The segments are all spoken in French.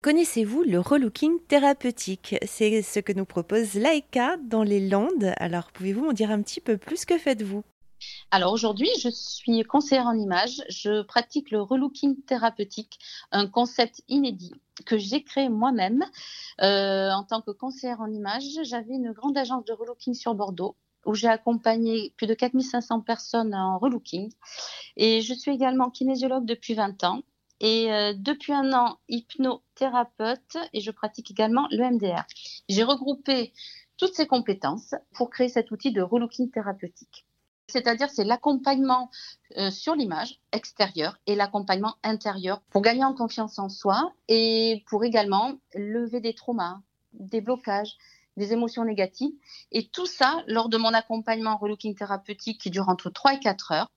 Connaissez-vous le relooking thérapeutique? C'est ce que nous propose Laika dans les Landes. Alors pouvez-vous m'en dire un petit peu plus? Que faites-vous? Alors aujourd'hui, je suis conseillère en images. Je pratique le relooking thérapeutique, un concept inédit que j'ai créé moi-même euh, en tant que conseillère en images. J'avais une grande agence de relooking sur Bordeaux où j'ai accompagné plus de 4500 personnes en relooking. Et je suis également kinésiologue depuis 20 ans et euh, depuis un an hypnothérapeute et je pratique également le MDR. J'ai regroupé toutes ces compétences pour créer cet outil de relooking thérapeutique. C'est-à-dire c'est l'accompagnement euh, sur l'image extérieure et l'accompagnement intérieur pour gagner en confiance en soi et pour également lever des traumas, des blocages, des émotions négatives. Et tout ça, lors de mon accompagnement relooking thérapeutique qui dure entre 3 et 4 heures,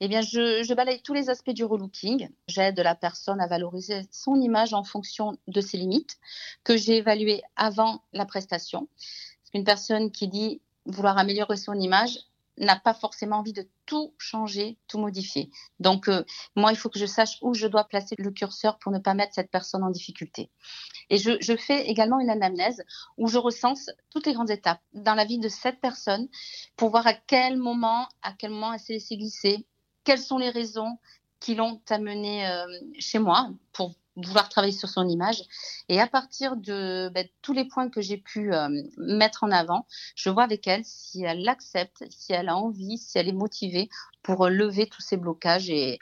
eh bien, je, balaye tous les aspects du relooking. J'aide la personne à valoriser son image en fonction de ses limites que j'ai évaluées avant la prestation. Une personne qui dit vouloir améliorer son image, n'a pas forcément envie de tout changer, tout modifier. Donc, euh, moi, il faut que je sache où je dois placer le curseur pour ne pas mettre cette personne en difficulté. Et je, je fais également une anamnèse où je recense toutes les grandes étapes dans la vie de cette personne pour voir à quel moment, à quel moment elle s'est laissée glisser, quelles sont les raisons qui l'ont amenée euh, chez moi pour vouloir travailler sur son image. Et à partir de ben, tous les points que j'ai pu euh, mettre en avant, je vois avec elle si elle l'accepte, si elle a envie, si elle est motivée pour lever tous ces blocages et,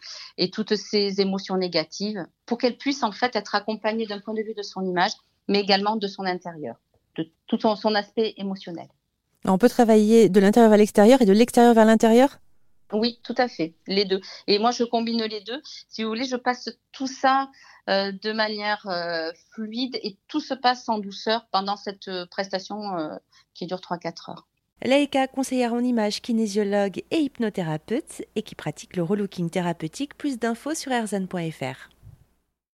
toutes ces émotions négatives, pour qu'elle puisse en fait être accompagnée d'un point de vue de son image, mais également de son intérieur, de tout son aspect émotionnel. On peut travailler de l'intérieur vers l'extérieur et de l'extérieur vers l'intérieur? Oui, tout à fait, les deux. Et moi, je combine les deux. Si vous voulez, je passe tout ça euh, de manière euh, fluide et tout se passe en douceur pendant cette euh, prestation qui dure 3-4 heures. Laïka, conseillère en images, kinésiologue et hypnothérapeute et qui pratique le relooking thérapeutique. Plus d'infos sur erzan.fr.